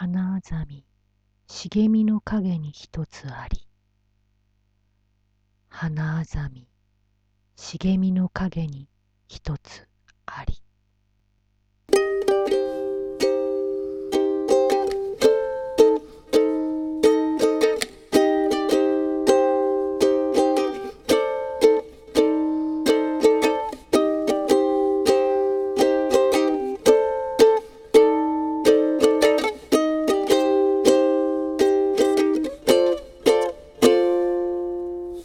花あざみ茂みの影に一つあり。花あざみ茂みの影に一つあり。